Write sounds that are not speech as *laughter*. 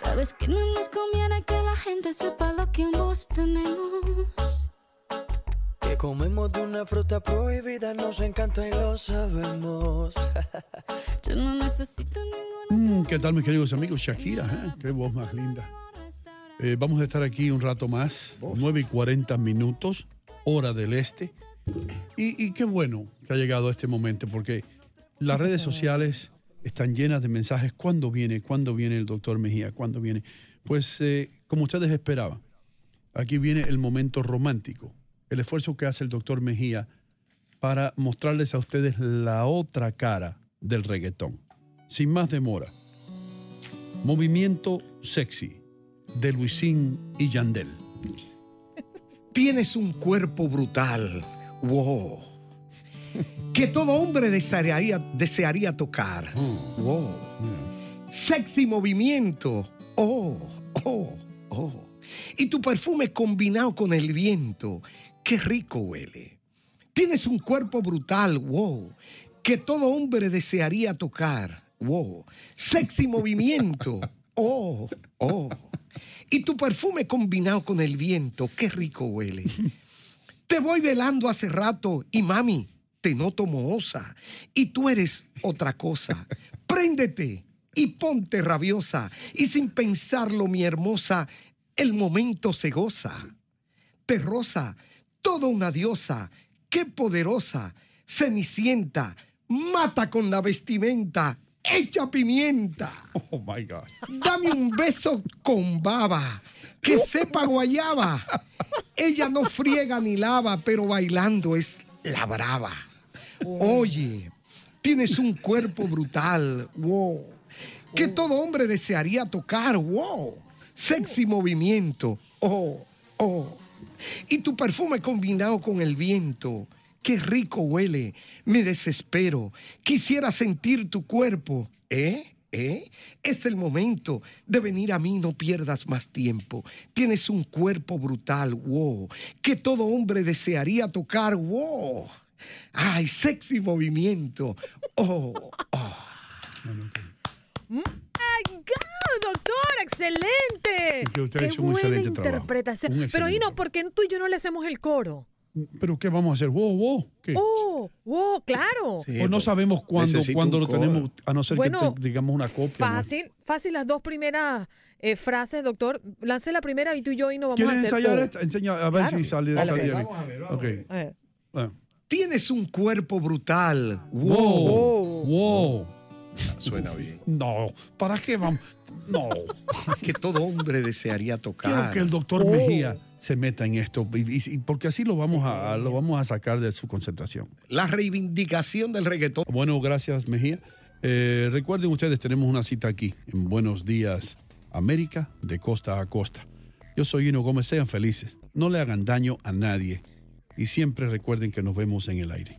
Sabes que no nos conviene que la gente sepa lo que ambos tenemos. Que comemos de una fruta prohibida, nos encanta y lo sabemos. *laughs* Yo no necesito ninguna. Mm, ¿Qué tal, mis queridos amigos? Shakira, ¿eh? qué voz más linda. Eh, vamos a estar aquí un rato más, 9 y 40 minutos, hora del este. Y, y qué bueno que ha llegado este momento, porque las redes sociales están llenas de mensajes. ¿Cuándo viene? ¿Cuándo viene el doctor Mejía? ¿Cuándo viene? Pues eh, como ustedes esperaban, aquí viene el momento romántico, el esfuerzo que hace el doctor Mejía para mostrarles a ustedes la otra cara del reggaetón. Sin más demora, movimiento sexy de Luisín y Yandel. Tienes un cuerpo brutal. Wow. Que todo hombre desearía, desearía tocar. Wow. Sexy movimiento. Oh, oh, oh. Y tu perfume combinado con el viento. Qué rico huele. Tienes un cuerpo brutal. Wow. Que todo hombre desearía tocar. Wow. Sexy movimiento. *laughs* Oh, oh. Y tu perfume combinado con el viento, qué rico huele. *laughs* Te voy velando hace rato y mami, te noto mohosa. Y tú eres otra cosa. Préndete y ponte rabiosa. Y sin pensarlo, mi hermosa, el momento se goza. Te rosa, toda una diosa, qué poderosa, cenicienta, mata con la vestimenta, echa pimienta. Oh my God. Dame un beso con baba, que sepa guayaba. Ella no friega ni lava, pero bailando es la brava. Oye, tienes un cuerpo brutal, wow. Que todo hombre desearía tocar, wow. Sexy movimiento, oh, oh. Y tu perfume combinado con el viento, qué rico huele. Me desespero. Quisiera sentir tu cuerpo, ¿eh? ¿Eh? Es el momento de venir a mí, no pierdas más tiempo. Tienes un cuerpo brutal, wow, que todo hombre desearía tocar, wow. Ay, sexy movimiento. Oh, oh. ¡My God, doctor! ¡Excelente! Que usted ha ¡Qué un excelente trabajo. interpretación! Un Pero, excelente Hino, ¿por qué tú y yo no le hacemos el coro? ¿Pero qué vamos a hacer? Wow, wow. ¿Qué? ¡Oh! ¡Oh! ¡Claro! Sí, pues no pues, sabemos cuándo, cuándo lo coro. tenemos, a no ser Bueno, que te- digamos una copia. ¿no? Fácil, fácil las dos primeras eh, frases, doctor. Lance la primera y tú y yo, Hino, vamos a ¿Quieres hacer... ensayar esta? Enseña, a ver Claro. si sale, Dale, sale pues. Vamos a ver, vamos a ver. Ah. Tienes un cuerpo brutal, wow. Wow, wow. Suena bien. No, ¿para qué vamos? No. *laughs* Que todo hombre desearía Quiero tocar. que el doctor Oh. Mejía se meta en esto, y porque así lo vamos a, lo vamos a sacar de su concentración. La reivindicación del reggaetón. Bueno, gracias Mejía. Eh, recuerden ustedes, tenemos una cita aquí en Buenos Días América, de costa a costa. Yo soy Hino Gómez, sean felices, no le hagan daño a nadie y siempre recuerden que nos vemos en el aire.